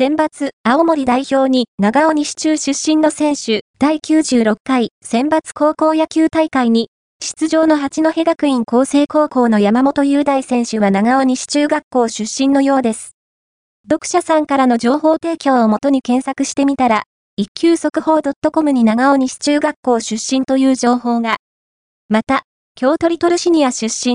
選抜、青森代表に長尾西中出身の選手、第96回選抜高校野球大会に、出場の八戸学院厚生高校の山本雄大選手は長尾西中学校出身のようです。読者さんからの情報提供をもとに検索してみたら、一級速報 .com に長尾西中学校出身という情報が。また、京都リトルシニア出身、